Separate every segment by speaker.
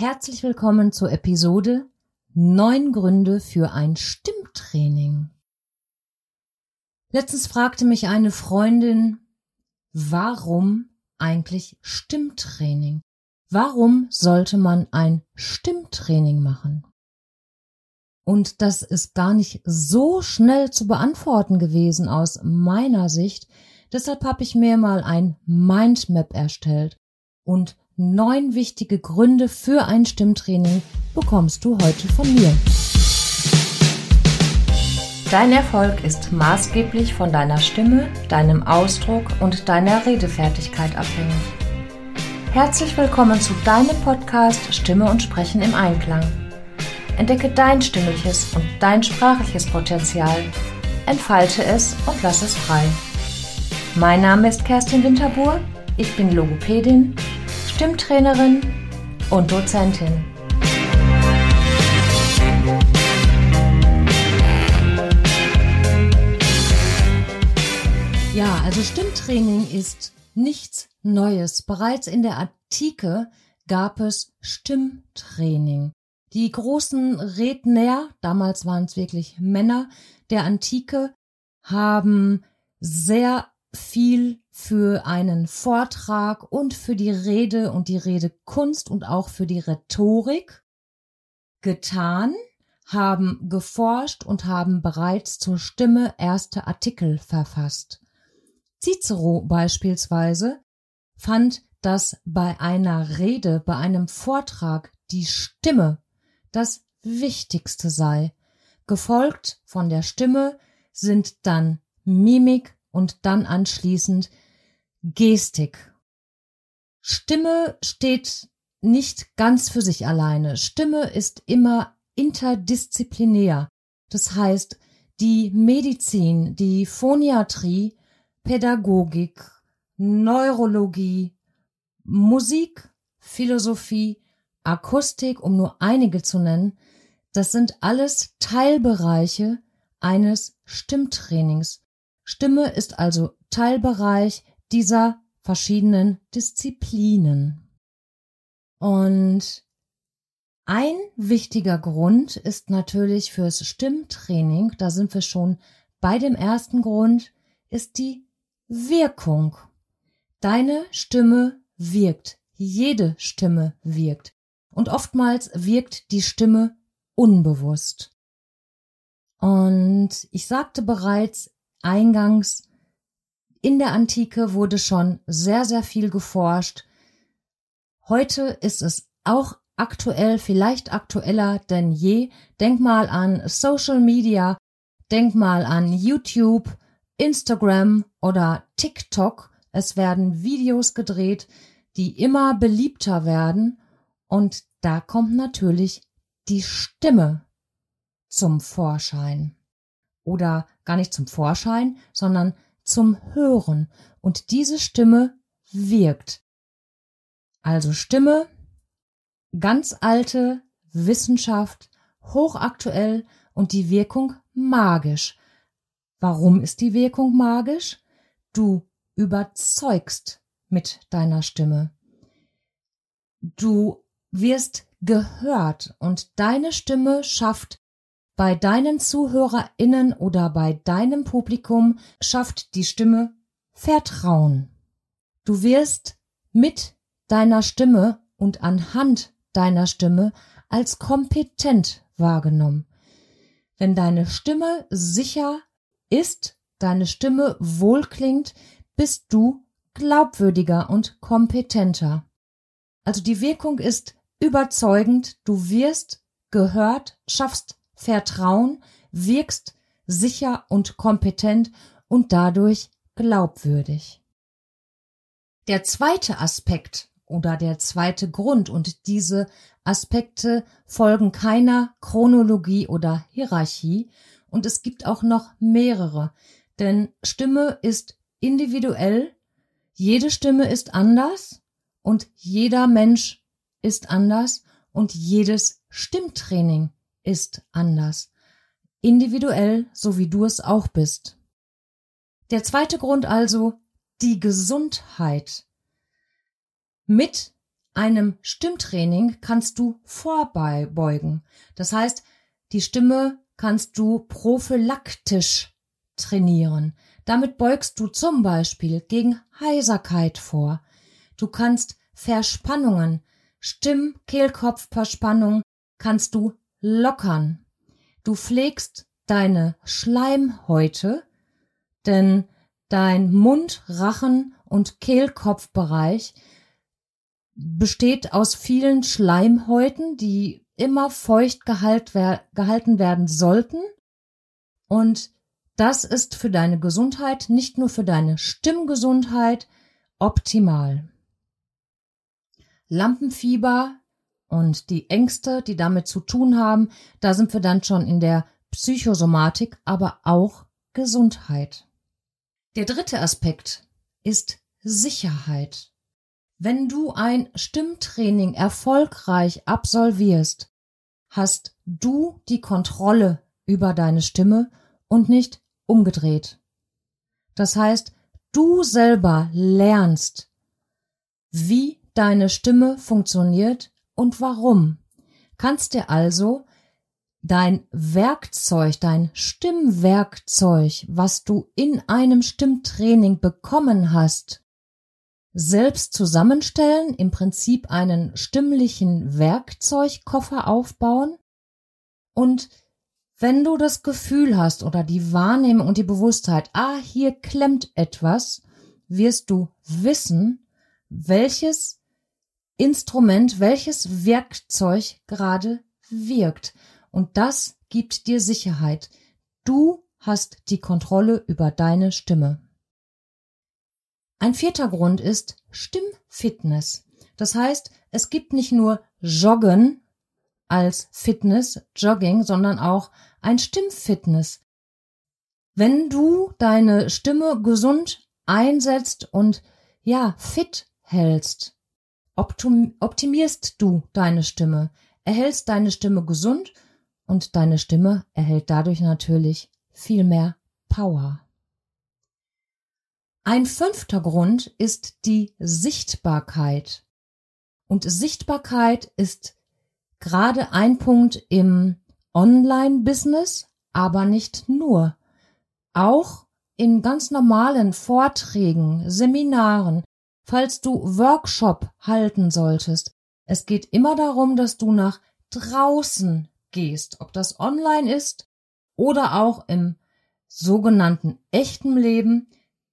Speaker 1: Herzlich willkommen zur Episode Neun Gründe für ein Stimmtraining. Letztens fragte mich eine Freundin, warum eigentlich Stimmtraining? Warum sollte man ein Stimmtraining machen? Und das ist gar nicht so schnell zu beantworten gewesen aus meiner Sicht. Deshalb habe ich mir mal ein Mindmap erstellt und Neun wichtige Gründe für ein Stimmtraining bekommst du heute von mir. Dein Erfolg ist maßgeblich von deiner Stimme, deinem Ausdruck und deiner Redefertigkeit abhängig. Herzlich willkommen zu deinem Podcast Stimme und Sprechen im Einklang. Entdecke dein stimmliches und dein sprachliches Potenzial, entfalte es und lass es frei. Mein Name ist Kerstin Winterbuhr, ich bin Logopädin Stimmtrainerin und Dozentin. Ja, also Stimmtraining ist nichts Neues. Bereits in der Antike gab es Stimmtraining. Die großen Redner, damals waren es wirklich Männer der Antike, haben sehr viel für einen Vortrag und für die Rede und die Redekunst und auch für die Rhetorik getan, haben geforscht und haben bereits zur Stimme erste Artikel verfasst. Cicero beispielsweise fand, dass bei einer Rede, bei einem Vortrag die Stimme das Wichtigste sei. Gefolgt von der Stimme sind dann Mimik, und dann anschließend Gestik. Stimme steht nicht ganz für sich alleine. Stimme ist immer interdisziplinär. Das heißt, die Medizin, die Phoniatrie, Pädagogik, Neurologie, Musik, Philosophie, Akustik, um nur einige zu nennen, das sind alles Teilbereiche eines Stimmtrainings. Stimme ist also Teilbereich dieser verschiedenen Disziplinen. Und ein wichtiger Grund ist natürlich fürs Stimmtraining, da sind wir schon bei dem ersten Grund, ist die Wirkung. Deine Stimme wirkt, jede Stimme wirkt. Und oftmals wirkt die Stimme unbewusst. Und ich sagte bereits, eingangs, in der Antike wurde schon sehr, sehr viel geforscht. Heute ist es auch aktuell, vielleicht aktueller denn je. Denk mal an Social Media, denk mal an YouTube, Instagram oder TikTok. Es werden Videos gedreht, die immer beliebter werden und da kommt natürlich die Stimme zum Vorschein oder gar nicht zum Vorschein, sondern zum Hören. Und diese Stimme wirkt. Also Stimme, ganz alte Wissenschaft, hochaktuell und die Wirkung magisch. Warum ist die Wirkung magisch? Du überzeugst mit deiner Stimme. Du wirst gehört und deine Stimme schafft bei deinen ZuhörerInnen oder bei deinem Publikum schafft die Stimme Vertrauen. Du wirst mit deiner Stimme und anhand deiner Stimme als kompetent wahrgenommen. Wenn deine Stimme sicher ist, deine Stimme wohlklingt, bist du glaubwürdiger und kompetenter. Also die Wirkung ist überzeugend, du wirst gehört, schaffst Vertrauen, wirkst sicher und kompetent und dadurch glaubwürdig. Der zweite Aspekt oder der zweite Grund und diese Aspekte folgen keiner Chronologie oder Hierarchie und es gibt auch noch mehrere, denn Stimme ist individuell, jede Stimme ist anders und jeder Mensch ist anders und jedes Stimmtraining ist anders. Individuell, so wie du es auch bist. Der zweite Grund also, die Gesundheit. Mit einem Stimmtraining kannst du vorbeugen. Das heißt, die Stimme kannst du prophylaktisch trainieren. Damit beugst du zum Beispiel gegen Heiserkeit vor. Du kannst Verspannungen, Stimm-, Kehlkopfverspannung kannst du lockern. Du pflegst deine Schleimhäute, denn dein Mund, Rachen und Kehlkopfbereich besteht aus vielen Schleimhäuten, die immer feucht gehalten werden sollten. Und das ist für deine Gesundheit, nicht nur für deine Stimmgesundheit, optimal. Lampenfieber und die Ängste, die damit zu tun haben, da sind wir dann schon in der Psychosomatik, aber auch Gesundheit. Der dritte Aspekt ist Sicherheit. Wenn du ein Stimmtraining erfolgreich absolvierst, hast du die Kontrolle über deine Stimme und nicht umgedreht. Das heißt, du selber lernst, wie deine Stimme funktioniert und warum. Kannst dir also dein Werkzeug, dein Stimmwerkzeug, was du in einem Stimmtraining bekommen hast, selbst zusammenstellen, im Prinzip einen stimmlichen Werkzeugkoffer aufbauen und wenn du das Gefühl hast oder die Wahrnehmung und die Bewusstheit, ah, hier klemmt etwas, wirst du wissen, welches Instrument, welches Werkzeug gerade wirkt. Und das gibt dir Sicherheit. Du hast die Kontrolle über deine Stimme. Ein vierter Grund ist Stimmfitness. Das heißt, es gibt nicht nur Joggen als Fitness, Jogging, sondern auch ein Stimmfitness. Wenn du deine Stimme gesund einsetzt und ja, fit hältst, optimierst du deine Stimme, erhältst deine Stimme gesund und deine Stimme erhält dadurch natürlich viel mehr Power. Ein fünfter Grund ist die Sichtbarkeit. Und Sichtbarkeit ist gerade ein Punkt im Online-Business, aber nicht nur. Auch in ganz normalen Vorträgen, Seminaren, falls du Workshop halten solltest. Es geht immer darum, dass du nach draußen gehst, ob das online ist oder auch im sogenannten echten Leben,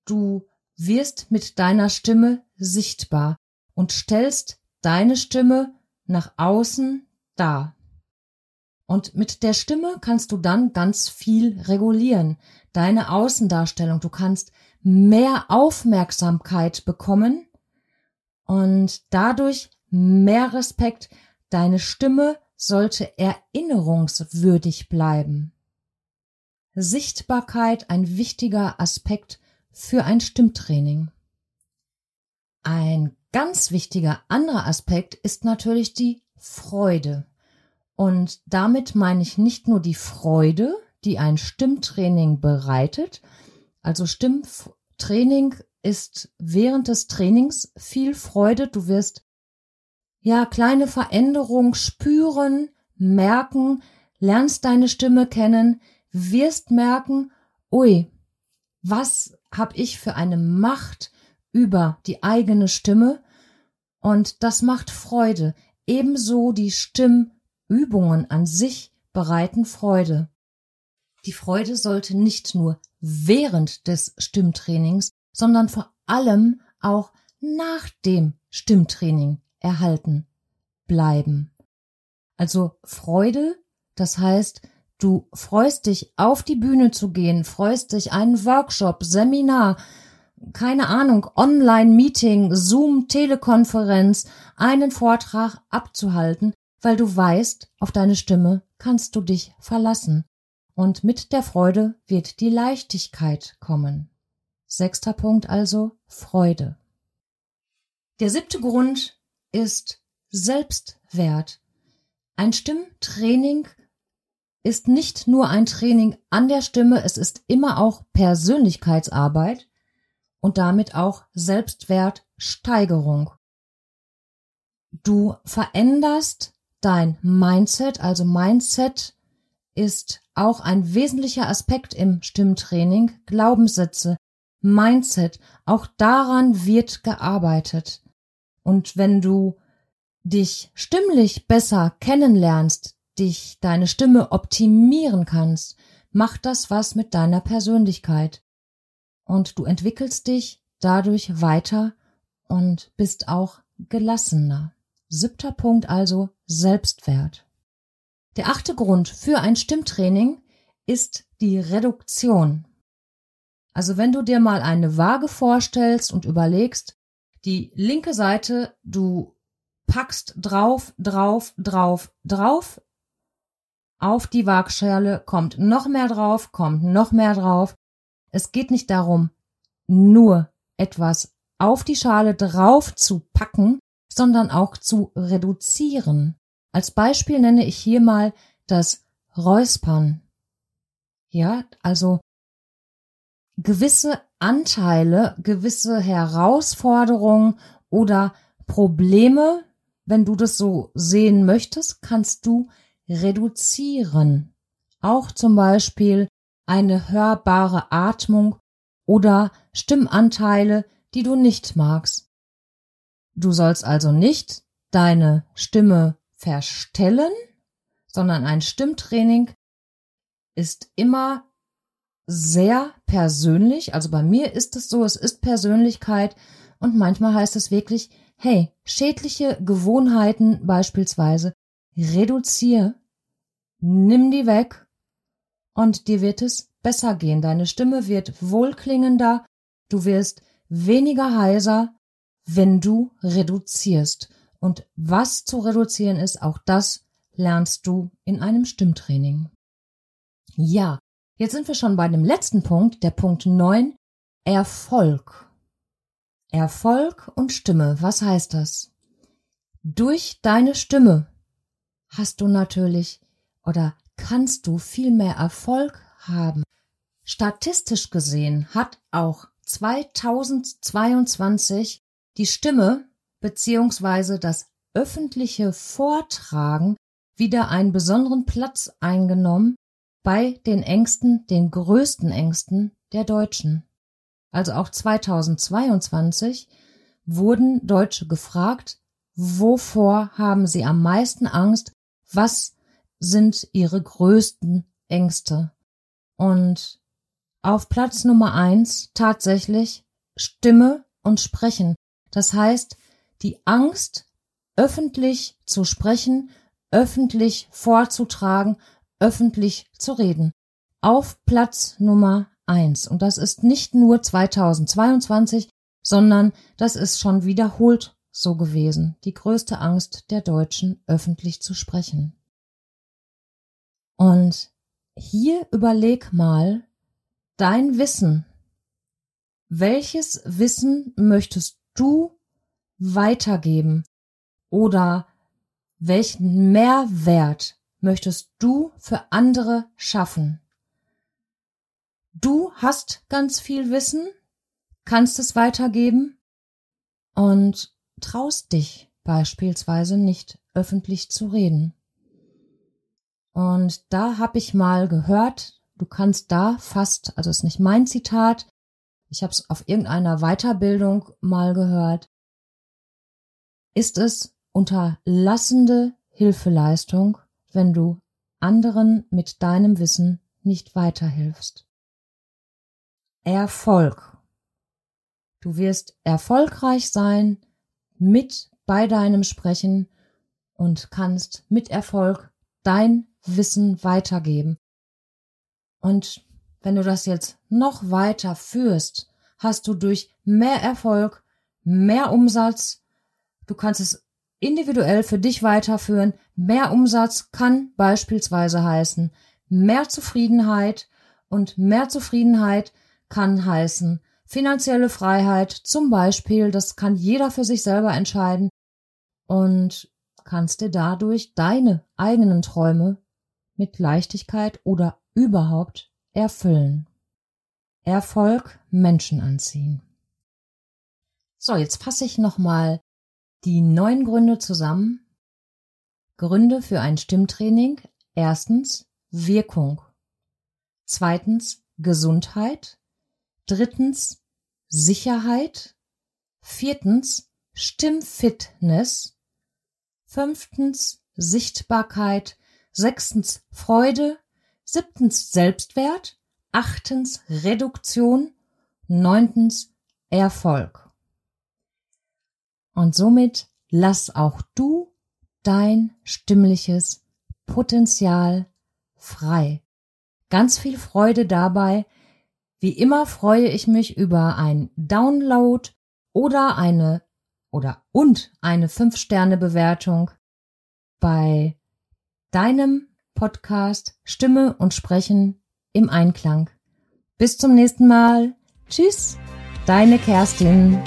Speaker 1: Du wirst mit deiner Stimme sichtbar und stellst deine Stimme nach außen dar. Und mit der Stimme kannst du dann ganz viel regulieren. Deine Außendarstellung. Du kannst mehr Aufmerksamkeit bekommen und dadurch mehr Respekt. Deine Stimme sollte erinnerungswürdig bleiben. Sichtbarkeit ein wichtiger Aspekt für ein Stimmtraining. Ein ganz wichtiger anderer Aspekt ist natürlich die Freude. Und damit meine ich nicht nur die Freude, die ein Stimmtraining bereitet. Also Stimmtraining ist während des Trainings viel Freude. Du wirst ja kleine Veränderungen spüren, merken, lernst deine Stimme kennen, wirst merken, ui, was habe ich für eine Macht über die eigene Stimme und das macht Freude. Ebenso die Stimmübungen an sich bereiten Freude. Die Freude sollte nicht nur während des Stimmtrainings, sondern vor allem auch nach dem Stimmtraining erhalten bleiben. Also Freude, das heißt, Du freust dich, auf die Bühne zu gehen, freust dich, einen Workshop, Seminar, keine Ahnung, Online-Meeting, Zoom, Telekonferenz, einen Vortrag abzuhalten, weil du weißt, auf deine Stimme kannst du dich verlassen. Und mit der Freude wird die Leichtigkeit kommen. Sechster Punkt also Freude. Der siebte Grund ist Selbstwert. Ein Stimmtraining ist nicht nur ein Training an der Stimme, es ist immer auch Persönlichkeitsarbeit und damit auch Selbstwertsteigerung. Du veränderst dein Mindset, also Mindset ist auch ein wesentlicher Aspekt im Stimmtraining. Glaubenssätze, Mindset, auch daran wird gearbeitet. Und wenn du dich stimmlich besser kennenlernst, dich deine Stimme optimieren kannst, macht das was mit deiner Persönlichkeit. Und du entwickelst dich dadurch weiter und bist auch gelassener. Siebter Punkt also Selbstwert. Der achte Grund für ein Stimmtraining ist die Reduktion. Also wenn du dir mal eine Waage vorstellst und überlegst, die linke Seite, du packst drauf, drauf, drauf, drauf, auf die Waagschale kommt noch mehr drauf, kommt noch mehr drauf. Es geht nicht darum, nur etwas auf die Schale drauf zu packen, sondern auch zu reduzieren. Als Beispiel nenne ich hier mal das Räuspern. Ja, also gewisse Anteile, gewisse Herausforderungen oder Probleme, wenn du das so sehen möchtest, kannst du reduzieren. Auch zum Beispiel eine hörbare Atmung oder Stimmanteile, die du nicht magst. Du sollst also nicht deine Stimme verstellen, sondern ein Stimmtraining ist immer sehr persönlich. Also bei mir ist es so, es ist Persönlichkeit und manchmal heißt es wirklich, hey, schädliche Gewohnheiten beispielsweise reduziere, nimm die weg und dir wird es besser gehen. Deine Stimme wird wohlklingender, du wirst weniger heiser, wenn du reduzierst. Und was zu reduzieren ist, auch das lernst du in einem Stimmtraining. Ja, jetzt sind wir schon bei dem letzten Punkt, der Punkt 9, Erfolg. Erfolg und Stimme, was heißt das? Durch deine Stimme hast du natürlich oder kannst du viel mehr Erfolg haben. Statistisch gesehen hat auch 2022 die Stimme beziehungsweise das öffentliche Vortragen wieder einen besonderen Platz eingenommen bei den Ängsten, den größten Ängsten der Deutschen. Also auch 2022 wurden Deutsche gefragt, wovor haben sie am meisten Angst, was sind ihre größten Ängste. Und auf Platz Nummer eins tatsächlich Stimme und Sprechen. Das heißt, die Angst, öffentlich zu sprechen, öffentlich vorzutragen, öffentlich zu reden. Auf Platz Nummer eins. Und das ist nicht nur 2022, sondern das ist schon wiederholt so gewesen. Die größte Angst der Deutschen, öffentlich zu sprechen. Und hier überleg mal dein Wissen. Welches Wissen möchtest du weitergeben? Oder welchen Mehrwert möchtest du für andere schaffen? Du hast ganz viel Wissen, kannst es weitergeben und traust dich beispielsweise nicht öffentlich zu reden. Und da habe ich mal gehört, du kannst da fast, also ist nicht mein Zitat, ich habe es auf irgendeiner Weiterbildung mal gehört, ist es unterlassende Hilfeleistung, wenn du anderen mit deinem Wissen nicht weiterhilfst. Erfolg. Du wirst erfolgreich sein mit bei deinem Sprechen und kannst mit Erfolg dein Wissen weitergeben. Und wenn du das jetzt noch weiter führst, hast du durch mehr Erfolg, mehr Umsatz, du kannst es individuell für dich weiterführen. Mehr Umsatz kann beispielsweise heißen mehr Zufriedenheit und mehr Zufriedenheit kann heißen finanzielle Freiheit zum Beispiel. Das kann jeder für sich selber entscheiden und kannst dir dadurch deine eigenen Träume mit Leichtigkeit oder überhaupt erfüllen. Erfolg Menschen anziehen. So, jetzt fasse ich nochmal die neun Gründe zusammen. Gründe für ein Stimmtraining. Erstens Wirkung. Zweitens Gesundheit. Drittens Sicherheit. Viertens Stimmfitness. Fünftens Sichtbarkeit. Sechstens Freude. Siebtens Selbstwert. Achtens Reduktion. Neuntens Erfolg. Und somit lass auch du dein stimmliches Potenzial frei. Ganz viel Freude dabei. Wie immer freue ich mich über ein Download oder eine oder und eine 5-Sterne-Bewertung bei deinem Podcast Stimme und Sprechen im Einklang. Bis zum nächsten Mal. Tschüss, deine Kerstin.